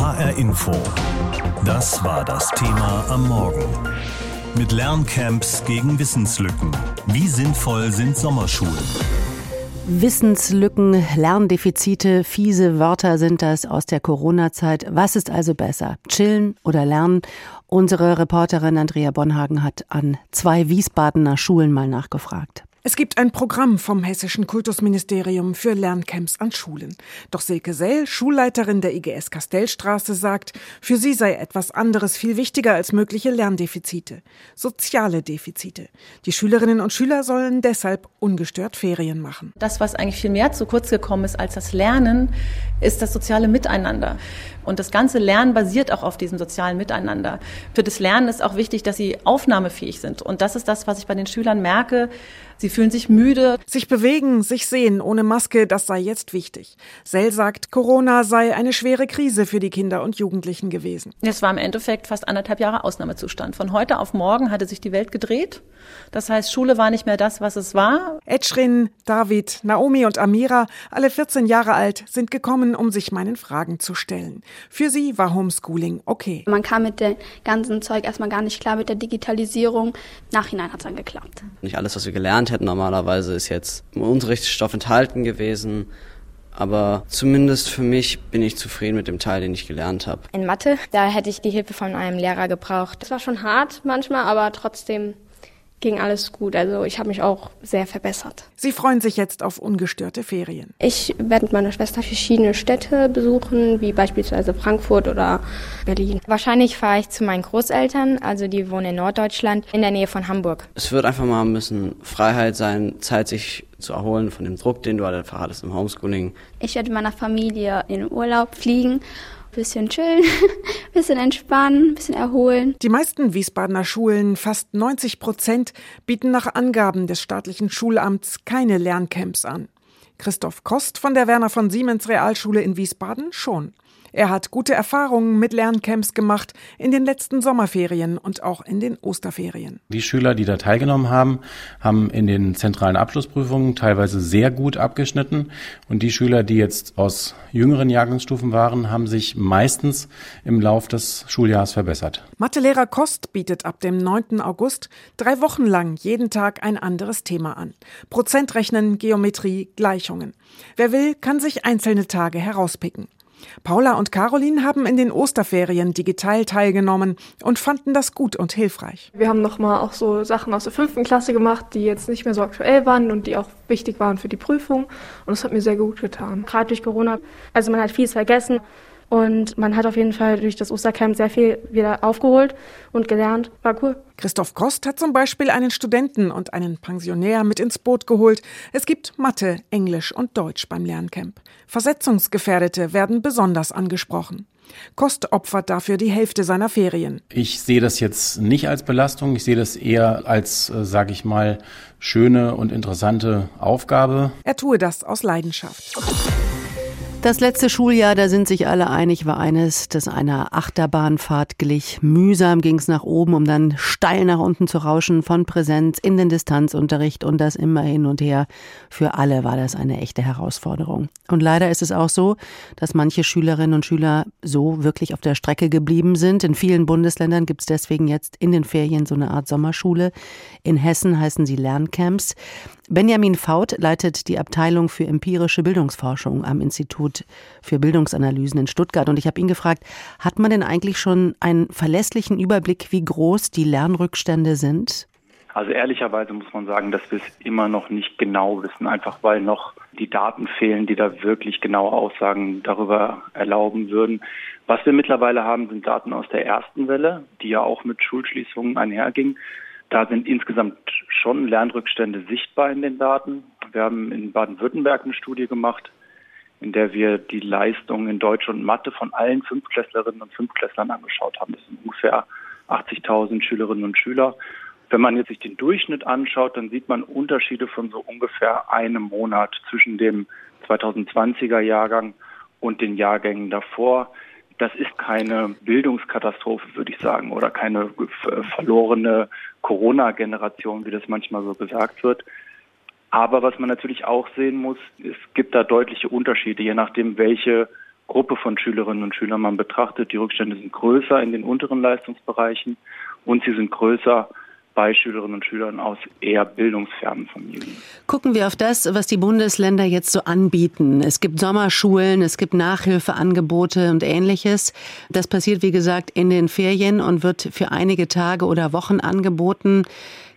HR Info. Das war das Thema am Morgen. Mit Lerncamps gegen Wissenslücken. Wie sinnvoll sind Sommerschulen? Wissenslücken, Lerndefizite, fiese Wörter sind das aus der Corona-Zeit. Was ist also besser? Chillen oder lernen? Unsere Reporterin Andrea Bonhagen hat an zwei Wiesbadener Schulen mal nachgefragt. Es gibt ein Programm vom Hessischen Kultusministerium für Lerncamps an Schulen. Doch Silke Sell, Schulleiterin der IGS Kastellstraße, sagt, für sie sei etwas anderes viel wichtiger als mögliche Lerndefizite. Soziale Defizite. Die Schülerinnen und Schüler sollen deshalb ungestört Ferien machen. Das, was eigentlich viel mehr zu kurz gekommen ist als das Lernen, ist das soziale Miteinander. Und das ganze Lernen basiert auch auf diesem sozialen Miteinander. Für das Lernen ist auch wichtig, dass sie aufnahmefähig sind. Und das ist das, was ich bei den Schülern merke. Sie fühlen sich müde. Sich bewegen, sich sehen ohne Maske, das sei jetzt wichtig. Sell sagt, Corona sei eine schwere Krise für die Kinder und Jugendlichen gewesen. Es war im Endeffekt fast anderthalb Jahre Ausnahmezustand. Von heute auf morgen hatte sich die Welt gedreht. Das heißt, Schule war nicht mehr das, was es war. Edschrin, David, Naomi und Amira, alle 14 Jahre alt, sind gekommen, um sich meinen Fragen zu stellen. Für sie war Homeschooling okay. Man kam mit dem ganzen Zeug erstmal gar nicht klar mit der Digitalisierung. Nachhinein hat es dann geklappt. Nicht alles, was wir gelernt hätten normalerweise, ist jetzt im Unterrichtsstoff enthalten gewesen. Aber zumindest für mich bin ich zufrieden mit dem Teil, den ich gelernt habe. In Mathe, da hätte ich die Hilfe von einem Lehrer gebraucht. Es war schon hart manchmal, aber trotzdem ging alles gut. Also ich habe mich auch sehr verbessert. Sie freuen sich jetzt auf ungestörte Ferien. Ich werde mit meiner Schwester verschiedene Städte besuchen, wie beispielsweise Frankfurt oder Berlin. Wahrscheinlich fahre ich zu meinen Großeltern, also die wohnen in Norddeutschland, in der Nähe von Hamburg. Es wird einfach mal ein bisschen Freiheit sein, Zeit sich zu erholen von dem Druck, den du halt einfach hattest im Homeschooling. Ich werde mit meiner Familie in den Urlaub fliegen bisschen chillen, bisschen entspannen, bisschen erholen. Die meisten Wiesbadener Schulen, fast 90 Prozent, bieten nach Angaben des staatlichen Schulamts keine Lerncamps an. Christoph Kost von der Werner von Siemens Realschule in Wiesbaden schon. Er hat gute Erfahrungen mit Lerncamps gemacht in den letzten Sommerferien und auch in den Osterferien. Die Schüler, die da teilgenommen haben, haben in den zentralen Abschlussprüfungen teilweise sehr gut abgeschnitten. Und die Schüler, die jetzt aus jüngeren Jahrgangsstufen waren, haben sich meistens im Lauf des Schuljahres verbessert. Mathelehrer Kost bietet ab dem 9. August drei Wochen lang jeden Tag ein anderes Thema an. Prozentrechnen, Geometrie, Gleichungen. Wer will, kann sich einzelne Tage herauspicken. Paula und Caroline haben in den Osterferien digital teilgenommen und fanden das gut und hilfreich. Wir haben nochmal auch so Sachen aus der fünften Klasse gemacht, die jetzt nicht mehr so aktuell waren und die auch wichtig waren für die Prüfung. Und das hat mir sehr gut getan. Gerade durch Corona, also man hat vieles vergessen. Und man hat auf jeden Fall durch das Ostercamp sehr viel wieder aufgeholt und gelernt. War cool. Christoph Kost hat zum Beispiel einen Studenten und einen Pensionär mit ins Boot geholt. Es gibt Mathe, Englisch und Deutsch beim Lerncamp. Versetzungsgefährdete werden besonders angesprochen. Kost opfert dafür die Hälfte seiner Ferien. Ich sehe das jetzt nicht als Belastung, ich sehe das eher als, äh, sage ich mal, schöne und interessante Aufgabe. Er tue das aus Leidenschaft. Das letzte Schuljahr, da sind sich alle einig, war eines, das einer Achterbahnfahrt glich. Mühsam ging es nach oben, um dann steil nach unten zu rauschen, von Präsenz in den Distanzunterricht und das immer hin und her. Für alle war das eine echte Herausforderung. Und leider ist es auch so, dass manche Schülerinnen und Schüler so wirklich auf der Strecke geblieben sind. In vielen Bundesländern gibt es deswegen jetzt in den Ferien so eine Art Sommerschule. In Hessen heißen sie Lerncamps. Benjamin Faut leitet die Abteilung für empirische Bildungsforschung am Institut für Bildungsanalysen in Stuttgart. Und ich habe ihn gefragt, hat man denn eigentlich schon einen verlässlichen Überblick, wie groß die Lernrückstände sind? Also ehrlicherweise muss man sagen, dass wir es immer noch nicht genau wissen, einfach weil noch die Daten fehlen, die da wirklich genaue Aussagen darüber erlauben würden. Was wir mittlerweile haben, sind Daten aus der ersten Welle, die ja auch mit Schulschließungen einherging. Da sind insgesamt schon Lernrückstände sichtbar in den Daten. Wir haben in Baden-Württemberg eine Studie gemacht, in der wir die Leistung in Deutsch und Mathe von allen Fünfklässlerinnen und Fünfklässlern angeschaut haben. Das sind ungefähr 80.000 Schülerinnen und Schüler. Wenn man jetzt sich den Durchschnitt anschaut, dann sieht man Unterschiede von so ungefähr einem Monat zwischen dem 2020er Jahrgang und den Jahrgängen davor. Das ist keine Bildungskatastrophe, würde ich sagen, oder keine verlorene Corona-Generation, wie das manchmal so gesagt wird. Aber was man natürlich auch sehen muss, es gibt da deutliche Unterschiede, je nachdem, welche Gruppe von Schülerinnen und Schülern man betrachtet. Die Rückstände sind größer in den unteren Leistungsbereichen und sie sind größer bei Schülerinnen und Schülern aus eher bildungsfernen Familien. Gucken wir auf das, was die Bundesländer jetzt so anbieten. Es gibt Sommerschulen, es gibt Nachhilfeangebote und ähnliches. Das passiert, wie gesagt, in den Ferien und wird für einige Tage oder Wochen angeboten.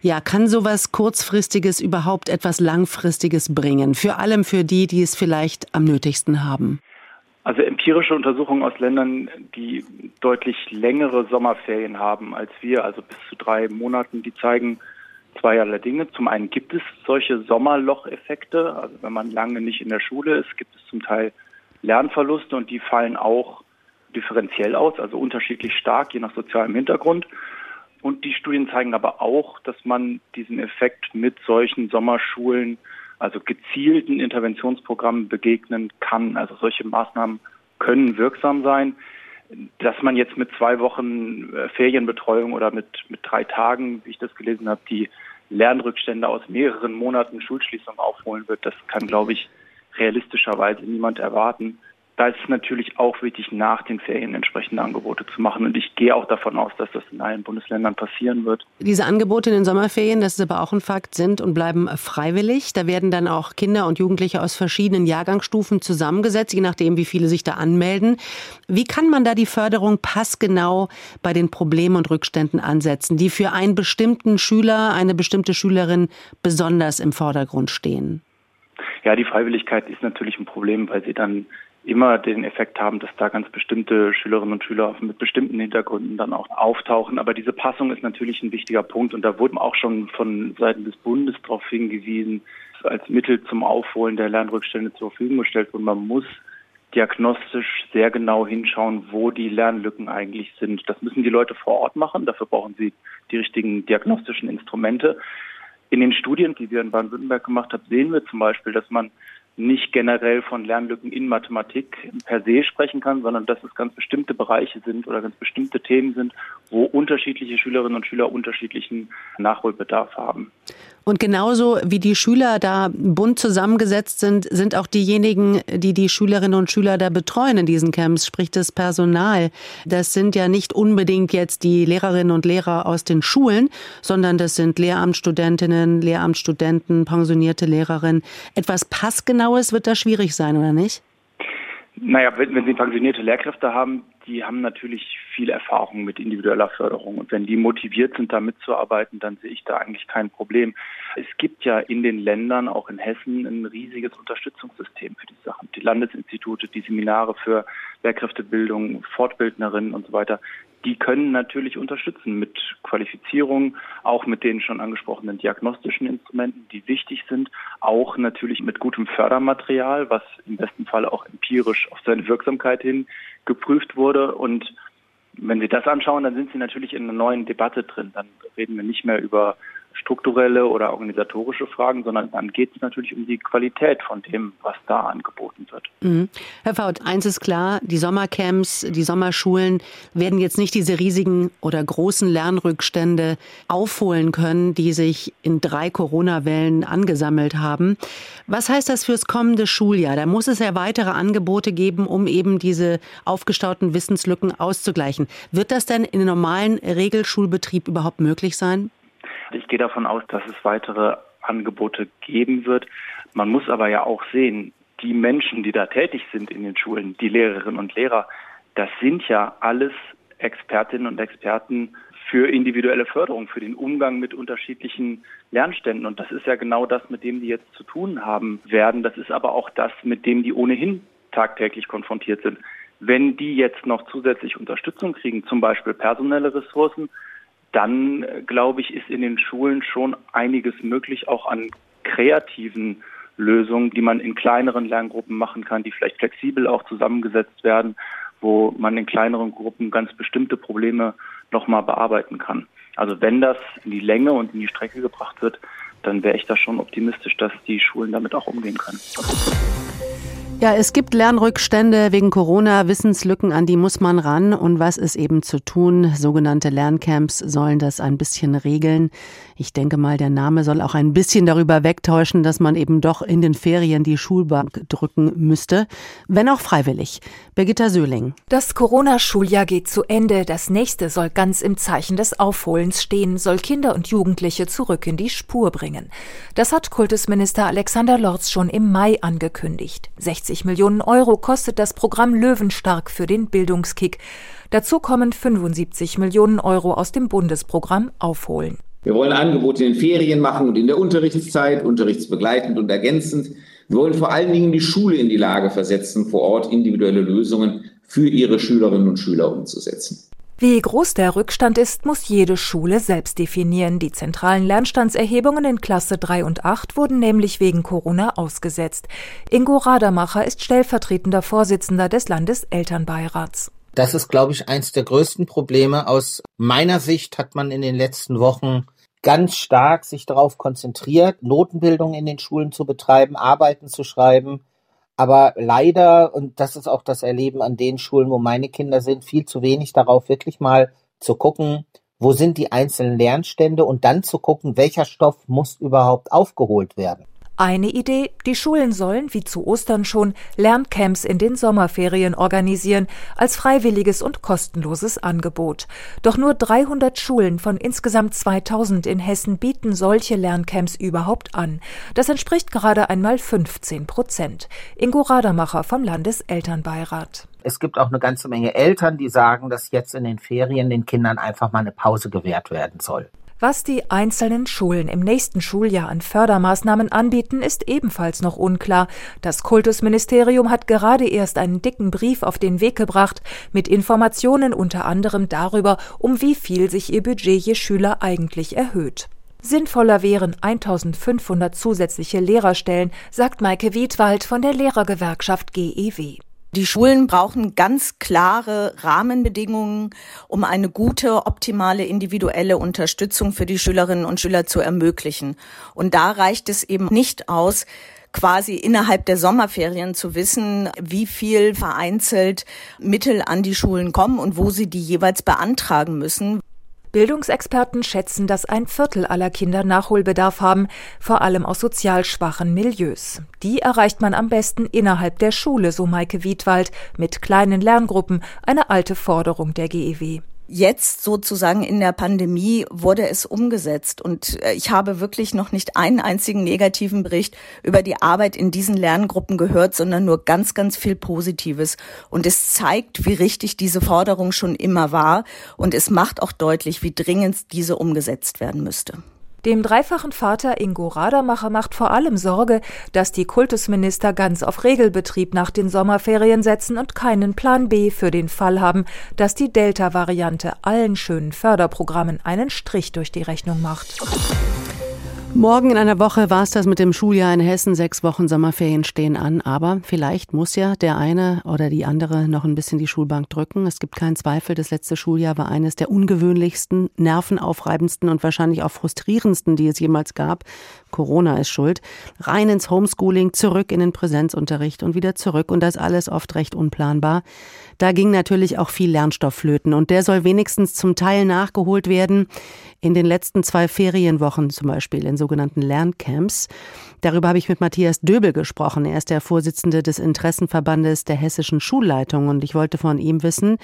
Ja, kann sowas kurzfristiges überhaupt etwas langfristiges bringen? Für allem für die, die es vielleicht am nötigsten haben. Also empirische Untersuchungen aus Ländern, die deutlich längere Sommerferien haben als wir, also bis zu drei Monaten, die zeigen zweierlei Dinge. Zum einen gibt es solche Sommerlocheffekte, also wenn man lange nicht in der Schule ist, gibt es zum Teil Lernverluste und die fallen auch differenziell aus, also unterschiedlich stark, je nach sozialem Hintergrund. Und die Studien zeigen aber auch, dass man diesen Effekt mit solchen Sommerschulen also gezielten Interventionsprogrammen begegnen kann. Also solche Maßnahmen können wirksam sein. Dass man jetzt mit zwei Wochen äh, Ferienbetreuung oder mit, mit drei Tagen, wie ich das gelesen habe, die Lernrückstände aus mehreren Monaten Schulschließung aufholen wird, das kann, glaube ich, realistischerweise niemand erwarten da ist es natürlich auch wichtig, nach den Ferien entsprechende Angebote zu machen. Und ich gehe auch davon aus, dass das in allen Bundesländern passieren wird. Diese Angebote in den Sommerferien, das ist aber auch ein Fakt, sind und bleiben freiwillig. Da werden dann auch Kinder und Jugendliche aus verschiedenen Jahrgangsstufen zusammengesetzt, je nachdem, wie viele sich da anmelden. Wie kann man da die Förderung passgenau bei den Problemen und Rückständen ansetzen, die für einen bestimmten Schüler, eine bestimmte Schülerin besonders im Vordergrund stehen? Ja, die Freiwilligkeit ist natürlich ein Problem, weil sie dann immer den Effekt haben, dass da ganz bestimmte Schülerinnen und Schüler mit bestimmten Hintergründen dann auch auftauchen. Aber diese Passung ist natürlich ein wichtiger Punkt und da wurde auch schon von Seiten des Bundes darauf hingewiesen, als Mittel zum Aufholen der Lernrückstände zur Verfügung gestellt und man muss diagnostisch sehr genau hinschauen, wo die Lernlücken eigentlich sind. Das müssen die Leute vor Ort machen. Dafür brauchen sie die richtigen diagnostischen Instrumente. In den Studien, die wir in Baden-Württemberg gemacht haben, sehen wir zum Beispiel, dass man nicht generell von Lernlücken in Mathematik per se sprechen kann, sondern dass es ganz bestimmte Bereiche sind oder ganz bestimmte Themen sind, wo unterschiedliche Schülerinnen und Schüler unterschiedlichen Nachholbedarf haben. Und genauso wie die Schüler da bunt zusammengesetzt sind, sind auch diejenigen, die die Schülerinnen und Schüler da betreuen in diesen Camps, sprich das Personal. Das sind ja nicht unbedingt jetzt die Lehrerinnen und Lehrer aus den Schulen, sondern das sind Lehramtsstudentinnen, Lehramtsstudenten, pensionierte Lehrerinnen. Etwas Passgenaues wird da schwierig sein, oder nicht? Naja, wenn, wenn Sie pensionierte Lehrkräfte haben, die haben natürlich viel Erfahrung mit individueller Förderung. Und wenn die motiviert sind, da mitzuarbeiten, dann sehe ich da eigentlich kein Problem. Es gibt ja in den Ländern, auch in Hessen, ein riesiges Unterstützungssystem für die Sachen. Die Landesinstitute, die Seminare für Lehrkräftebildung, Fortbildnerinnen und so weiter, die können natürlich unterstützen mit Qualifizierung, auch mit den schon angesprochenen diagnostischen Instrumenten, die wichtig sind, auch natürlich mit gutem Fördermaterial, was im besten Fall auch empirisch auf seine Wirksamkeit hin geprüft wurde. Und wenn Sie das anschauen, dann sind Sie natürlich in einer neuen Debatte drin. Dann reden wir nicht mehr über strukturelle oder organisatorische Fragen, sondern dann geht es natürlich um die Qualität von dem, was da angeboten wird. Mhm. Herr Faut, eins ist klar, die Sommercamps, die Sommerschulen werden jetzt nicht diese riesigen oder großen Lernrückstände aufholen können, die sich in drei Corona-Wellen angesammelt haben. Was heißt das fürs kommende Schuljahr? Da muss es ja weitere Angebote geben, um eben diese aufgestauten Wissenslücken auszugleichen. Wird das denn in einem normalen Regelschulbetrieb überhaupt möglich sein? Ich gehe davon aus, dass es weitere Angebote geben wird. Man muss aber ja auch sehen, die Menschen, die da tätig sind in den Schulen, die Lehrerinnen und Lehrer, das sind ja alles Expertinnen und Experten für individuelle Förderung, für den Umgang mit unterschiedlichen Lernständen. Und das ist ja genau das, mit dem die jetzt zu tun haben werden. Das ist aber auch das, mit dem die ohnehin tagtäglich konfrontiert sind. Wenn die jetzt noch zusätzlich Unterstützung kriegen, zum Beispiel personelle Ressourcen, dann glaube ich, ist in den Schulen schon einiges möglich, auch an kreativen Lösungen, die man in kleineren Lerngruppen machen kann, die vielleicht flexibel auch zusammengesetzt werden, wo man in kleineren Gruppen ganz bestimmte Probleme nochmal bearbeiten kann. Also wenn das in die Länge und in die Strecke gebracht wird, dann wäre ich da schon optimistisch, dass die Schulen damit auch umgehen können. Ja, es gibt Lernrückstände wegen Corona, Wissenslücken, an die muss man ran. Und was ist eben zu tun? Sogenannte Lerncamps sollen das ein bisschen regeln. Ich denke mal, der Name soll auch ein bisschen darüber wegtäuschen, dass man eben doch in den Ferien die Schulbank drücken müsste, wenn auch freiwillig. Birgitta Söhling. Das Corona-Schuljahr geht zu Ende. Das nächste soll ganz im Zeichen des Aufholens stehen, soll Kinder und Jugendliche zurück in die Spur bringen. Das hat Kultusminister Alexander Lorz schon im Mai angekündigt. 60 60 Millionen Euro kostet das Programm Löwenstark für den Bildungskick. Dazu kommen 75 Millionen Euro aus dem Bundesprogramm Aufholen. Wir wollen Angebote in den Ferien machen und in der Unterrichtszeit, unterrichtsbegleitend und ergänzend. Wir wollen vor allen Dingen die Schule in die Lage versetzen, vor Ort individuelle Lösungen für ihre Schülerinnen und Schüler umzusetzen. Wie groß der Rückstand ist, muss jede Schule selbst definieren. Die zentralen Lernstandserhebungen in Klasse 3 und 8 wurden nämlich wegen Corona ausgesetzt. Ingo Radermacher ist stellvertretender Vorsitzender des Landeselternbeirats. Das ist, glaube ich, eins der größten Probleme. Aus meiner Sicht hat man in den letzten Wochen ganz stark sich darauf konzentriert, Notenbildung in den Schulen zu betreiben, Arbeiten zu schreiben, aber leider, und das ist auch das Erleben an den Schulen, wo meine Kinder sind, viel zu wenig darauf, wirklich mal zu gucken, wo sind die einzelnen Lernstände und dann zu gucken, welcher Stoff muss überhaupt aufgeholt werden. Eine Idee, die Schulen sollen, wie zu Ostern schon, Lerncamps in den Sommerferien organisieren, als freiwilliges und kostenloses Angebot. Doch nur 300 Schulen von insgesamt 2000 in Hessen bieten solche Lerncamps überhaupt an. Das entspricht gerade einmal 15 Prozent. Ingo Radermacher vom Landeselternbeirat. Es gibt auch eine ganze Menge Eltern, die sagen, dass jetzt in den Ferien den Kindern einfach mal eine Pause gewährt werden soll. Was die einzelnen Schulen im nächsten Schuljahr an Fördermaßnahmen anbieten, ist ebenfalls noch unklar. Das Kultusministerium hat gerade erst einen dicken Brief auf den Weg gebracht mit Informationen unter anderem darüber, um wie viel sich ihr Budget je Schüler eigentlich erhöht. Sinnvoller wären 1500 zusätzliche Lehrerstellen, sagt Maike Wiedwald von der Lehrergewerkschaft GEW. Die Schulen brauchen ganz klare Rahmenbedingungen, um eine gute, optimale, individuelle Unterstützung für die Schülerinnen und Schüler zu ermöglichen. Und da reicht es eben nicht aus, quasi innerhalb der Sommerferien zu wissen, wie viel vereinzelt Mittel an die Schulen kommen und wo sie die jeweils beantragen müssen. Bildungsexperten schätzen, dass ein Viertel aller Kinder Nachholbedarf haben, vor allem aus sozial schwachen Milieus. Die erreicht man am besten innerhalb der Schule, so Maike Wiedwald, mit kleinen Lerngruppen, eine alte Forderung der GEW jetzt sozusagen in der Pandemie wurde es umgesetzt. Und äh, ich habe wirklich noch nicht einen einzigen negativen Bericht über die Arbeit in diesen Lerngruppen gehört, sondern nur ganz, ganz viel Positives. Und es zeigt, wie richtig diese Forderung schon immer war. Und es macht auch deutlich, wie dringend diese umgesetzt werden müsste. Dem dreifachen Vater Ingo Radermacher macht vor allem Sorge, dass die Kultusminister ganz auf Regelbetrieb nach den Sommerferien setzen und keinen Plan B für den Fall haben, dass die Delta-Variante allen schönen Förderprogrammen einen Strich durch die Rechnung macht. Morgen in einer Woche war es das mit dem Schuljahr in Hessen. Sechs Wochen Sommerferien stehen an. Aber vielleicht muss ja der eine oder die andere noch ein bisschen die Schulbank drücken. Es gibt keinen Zweifel, das letzte Schuljahr war eines der ungewöhnlichsten, nervenaufreibendsten und wahrscheinlich auch frustrierendsten, die es jemals gab. Corona ist schuld. Rein ins Homeschooling, zurück in den Präsenzunterricht und wieder zurück. Und das alles oft recht unplanbar. Da ging natürlich auch viel Lernstoff flöten. Und der soll wenigstens zum Teil nachgeholt werden. In den letzten zwei Ferienwochen zum Beispiel in sogenannten Lerncamps. Darüber habe ich mit Matthias Döbel gesprochen. Er ist der Vorsitzende des Interessenverbandes der hessischen Schulleitung und ich wollte von ihm wissen,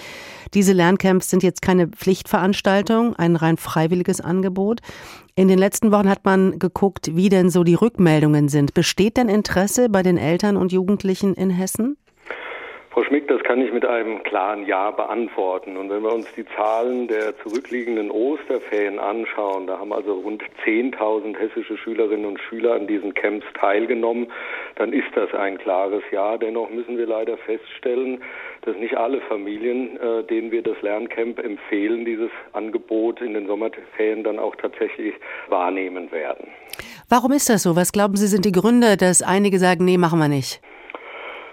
diese Lerncamps sind jetzt keine Pflichtveranstaltung, ein rein freiwilliges Angebot. In den letzten Wochen hat man geguckt, wie denn so die Rückmeldungen sind. Besteht denn Interesse bei den Eltern und Jugendlichen in Hessen? Frau Schmick, das kann ich mit einem klaren Ja beantworten. Und wenn wir uns die Zahlen der zurückliegenden Osterferien anschauen, da haben also rund 10.000 hessische Schülerinnen und Schüler an diesen Camps teilgenommen, dann ist das ein klares Ja. Dennoch müssen wir leider feststellen, dass nicht alle Familien, äh, denen wir das Lerncamp empfehlen, dieses Angebot in den Sommerferien dann auch tatsächlich wahrnehmen werden. Warum ist das so? Was glauben Sie sind die Gründe, dass einige sagen, nee, machen wir nicht?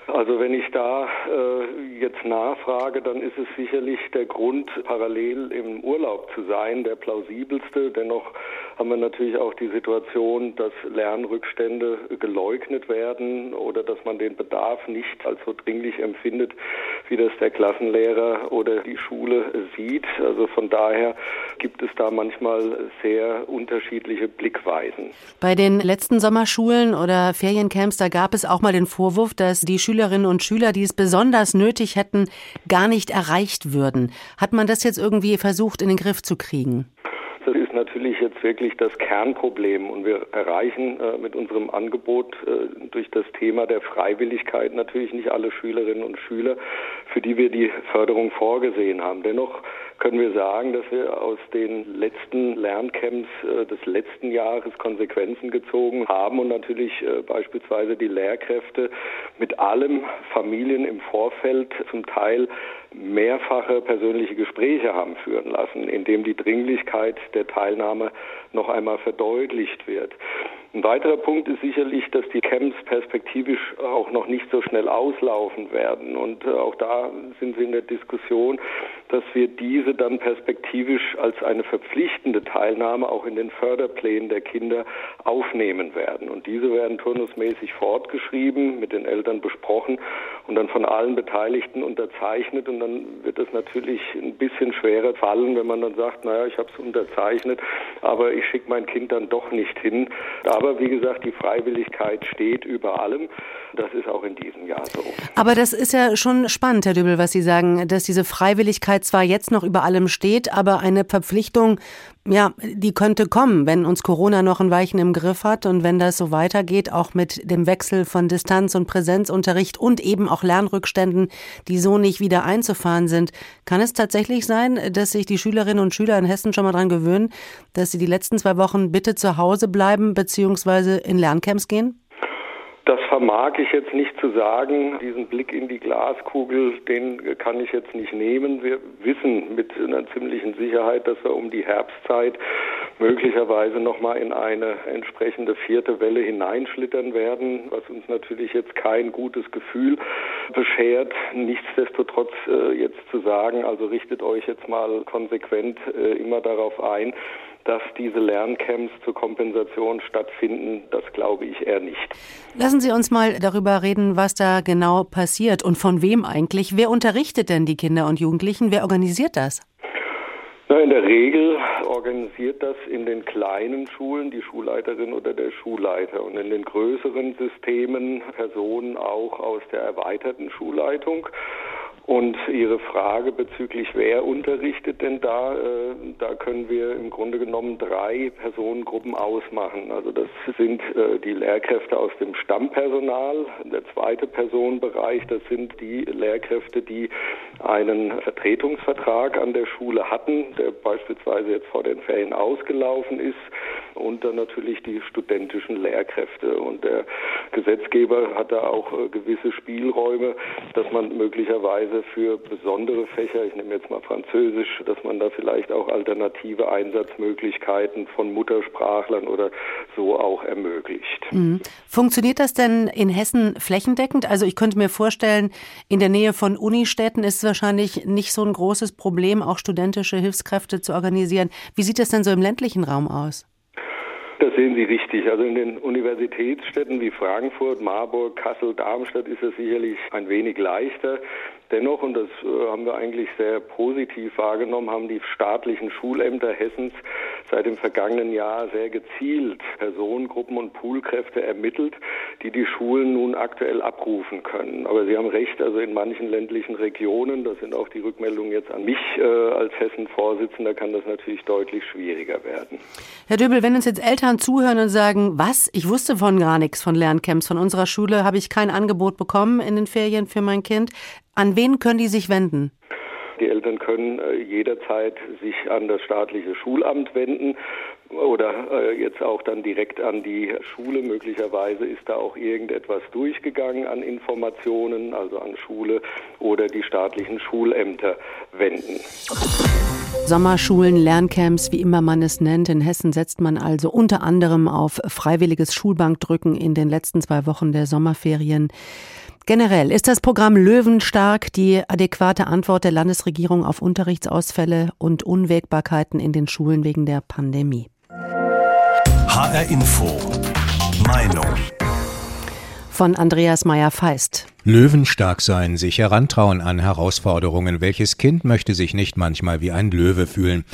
Also wenn ich da äh, jetzt nachfrage, dann ist es sicherlich der Grund, parallel im Urlaub zu sein, der plausibelste. Dennoch haben wir natürlich auch die Situation, dass Lernrückstände geleugnet werden oder dass man den Bedarf nicht als so dringlich empfindet, wie das der Klassenlehrer oder die Schule sieht. Also von daher gibt es da manchmal sehr unterschiedliche Blickweisen. Bei den letzten Sommerschulen oder Feriencamps, da gab es auch mal den Vorwurf, dass die Schülerinnen und Schüler, die es besonders nötig hätten, gar nicht erreicht würden. Hat man das jetzt irgendwie versucht in den Griff zu kriegen? Das ist natürlich jetzt wirklich das Kernproblem und wir erreichen äh, mit unserem Angebot äh, durch das Thema der Freiwilligkeit natürlich nicht alle Schülerinnen und Schüler, für die wir die Förderung vorgesehen haben. Dennoch können wir sagen, dass wir aus den letzten Lerncamps äh, des letzten Jahres Konsequenzen gezogen haben und natürlich äh, beispielsweise die Lehrkräfte mit allem Familien im Vorfeld zum Teil mehrfache persönliche Gespräche haben führen lassen, in dem die Dringlichkeit der Teilnahme noch einmal verdeutlicht wird. Ein weiterer Punkt ist sicherlich, dass die Camps perspektivisch auch noch nicht so schnell auslaufen werden. Und äh, auch da sind wir in der Diskussion, dass wir diese dann perspektivisch als eine verpflichtende Teilnahme auch in den Förderplänen der Kinder aufnehmen werden. Und diese werden turnusmäßig fortgeschrieben, mit den Eltern besprochen und dann von allen Beteiligten unterzeichnet. Und dann wird es natürlich ein bisschen schwerer fallen, wenn man dann sagt, naja, ich habe es unterzeichnet, aber ich schicke mein Kind dann doch nicht hin. Aber wie gesagt, die Freiwilligkeit steht über allem. Das ist auch in diesem Jahr so. Aber das ist ja schon spannend, Herr Dübel, was Sie sagen, dass diese Freiwilligkeit zwar jetzt noch über allem steht, aber eine Verpflichtung, ja, die könnte kommen, wenn uns Corona noch ein Weichen im Griff hat und wenn das so weitergeht, auch mit dem Wechsel von Distanz- und Präsenzunterricht und eben auch Lernrückständen, die so nicht wieder einzufahren sind. Kann es tatsächlich sein, dass sich die Schülerinnen und Schüler in Hessen schon mal daran gewöhnen, dass sie die letzten zwei Wochen bitte zu Hause bleiben bzw. in Lerncamps gehen? Das vermag ich jetzt nicht zu sagen. Diesen Blick in die Glaskugel, den kann ich jetzt nicht nehmen. Wir wissen mit einer ziemlichen Sicherheit, dass wir um die Herbstzeit möglicherweise nochmal in eine entsprechende vierte Welle hineinschlittern werden, was uns natürlich jetzt kein gutes Gefühl beschert. Nichtsdestotrotz äh, jetzt zu sagen, also richtet euch jetzt mal konsequent äh, immer darauf ein, dass diese Lerncamps zur Kompensation stattfinden, das glaube ich eher nicht. Lassen Sie uns mal darüber reden, was da genau passiert und von wem eigentlich. Wer unterrichtet denn die Kinder und Jugendlichen? Wer organisiert das? Na, in der Regel organisiert das in den kleinen Schulen die Schulleiterin oder der Schulleiter und in den größeren Systemen Personen auch aus der erweiterten Schulleitung. Und Ihre Frage bezüglich wer unterrichtet denn da, äh, da können wir im Grunde genommen drei Personengruppen ausmachen. Also das sind äh, die Lehrkräfte aus dem Stammpersonal. Der zweite Personenbereich, das sind die Lehrkräfte, die einen Vertretungsvertrag an der Schule hatten, der beispielsweise jetzt vor den Ferien ausgelaufen ist. Und dann natürlich die studentischen Lehrkräfte. Und der Gesetzgeber hat da auch äh, gewisse Spielräume, dass man möglicherweise Weise für besondere Fächer, ich nehme jetzt mal Französisch, dass man da vielleicht auch alternative Einsatzmöglichkeiten von Muttersprachlern oder so auch ermöglicht. Mhm. Funktioniert das denn in Hessen flächendeckend? Also ich könnte mir vorstellen, in der Nähe von Unistädten ist es wahrscheinlich nicht so ein großes Problem, auch studentische Hilfskräfte zu organisieren. Wie sieht das denn so im ländlichen Raum aus? Das sehen Sie richtig. Also in den Universitätsstädten wie Frankfurt, Marburg, Kassel, Darmstadt ist es sicherlich ein wenig leichter. Dennoch, und das äh, haben wir eigentlich sehr positiv wahrgenommen, haben die staatlichen Schulämter Hessens seit dem vergangenen Jahr sehr gezielt Personengruppen und Poolkräfte ermittelt, die die Schulen nun aktuell abrufen können. Aber Sie haben recht, also in manchen ländlichen Regionen, das sind auch die Rückmeldungen jetzt an mich äh, als Hessen-Vorsitzender, kann das natürlich deutlich schwieriger werden. Herr Döbel, wenn uns jetzt Eltern zuhören und sagen, was, ich wusste von gar nichts von Lerncamps, von unserer Schule habe ich kein Angebot bekommen in den Ferien für mein Kind, an wen können die sich wenden? Die Eltern können äh, jederzeit sich an das staatliche Schulamt wenden oder äh, jetzt auch dann direkt an die Schule. Möglicherweise ist da auch irgendetwas durchgegangen an Informationen, also an Schule oder die staatlichen Schulämter wenden. Sommerschulen, Lerncamps, wie immer man es nennt. In Hessen setzt man also unter anderem auf freiwilliges Schulbankdrücken in den letzten zwei Wochen der Sommerferien. Generell ist das Programm Löwenstark die adäquate Antwort der Landesregierung auf Unterrichtsausfälle und Unwägbarkeiten in den Schulen wegen der Pandemie. HR Info. Meinung. Von Andreas Meyer-Feist. Löwenstark sein, sich herantrauen an Herausforderungen. Welches Kind möchte sich nicht manchmal wie ein Löwe fühlen?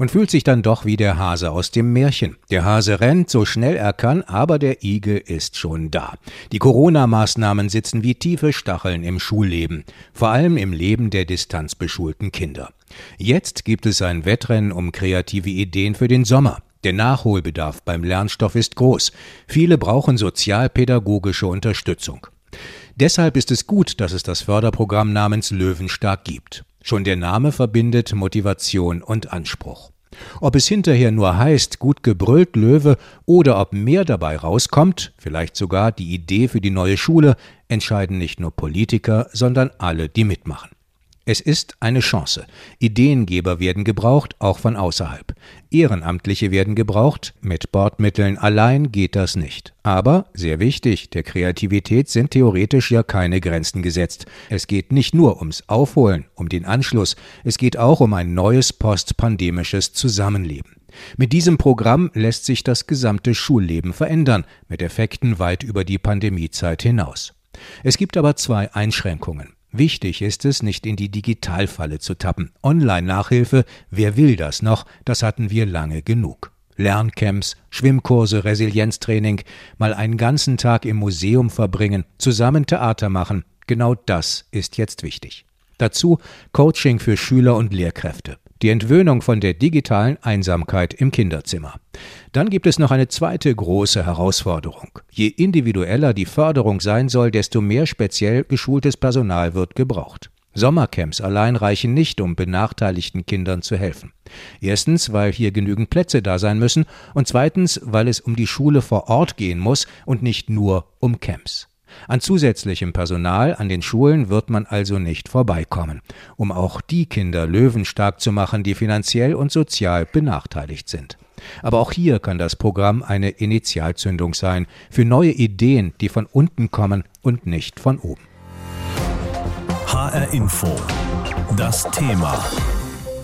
Und fühlt sich dann doch wie der Hase aus dem Märchen. Der Hase rennt so schnell er kann, aber der Igel ist schon da. Die Corona-Maßnahmen sitzen wie tiefe Stacheln im Schulleben, vor allem im Leben der distanzbeschulten Kinder. Jetzt gibt es ein Wettrennen um kreative Ideen für den Sommer. Der Nachholbedarf beim Lernstoff ist groß. Viele brauchen sozialpädagogische Unterstützung. Deshalb ist es gut, dass es das Förderprogramm namens Löwenstark gibt. Schon der Name verbindet Motivation und Anspruch. Ob es hinterher nur heißt, gut gebrüllt Löwe oder ob mehr dabei rauskommt, vielleicht sogar die Idee für die neue Schule, entscheiden nicht nur Politiker, sondern alle, die mitmachen. Es ist eine Chance. Ideengeber werden gebraucht, auch von außerhalb. Ehrenamtliche werden gebraucht. Mit Bordmitteln allein geht das nicht. Aber, sehr wichtig, der Kreativität sind theoretisch ja keine Grenzen gesetzt. Es geht nicht nur ums Aufholen, um den Anschluss, es geht auch um ein neues postpandemisches Zusammenleben. Mit diesem Programm lässt sich das gesamte Schulleben verändern, mit Effekten weit über die Pandemiezeit hinaus. Es gibt aber zwei Einschränkungen. Wichtig ist es, nicht in die Digitalfalle zu tappen. Online-Nachhilfe, wer will das noch? Das hatten wir lange genug. Lerncamps, Schwimmkurse, Resilienztraining, mal einen ganzen Tag im Museum verbringen, zusammen Theater machen, genau das ist jetzt wichtig. Dazu Coaching für Schüler und Lehrkräfte die Entwöhnung von der digitalen Einsamkeit im Kinderzimmer. Dann gibt es noch eine zweite große Herausforderung. Je individueller die Förderung sein soll, desto mehr speziell geschultes Personal wird gebraucht. Sommercamps allein reichen nicht, um benachteiligten Kindern zu helfen. Erstens, weil hier genügend Plätze da sein müssen und zweitens, weil es um die Schule vor Ort gehen muss und nicht nur um Camps. An zusätzlichem Personal an den Schulen wird man also nicht vorbeikommen, um auch die Kinder löwenstark zu machen, die finanziell und sozial benachteiligt sind. Aber auch hier kann das Programm eine Initialzündung sein für neue Ideen, die von unten kommen und nicht von oben. HR Info. Das Thema.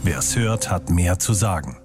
Wer es hört, hat mehr zu sagen.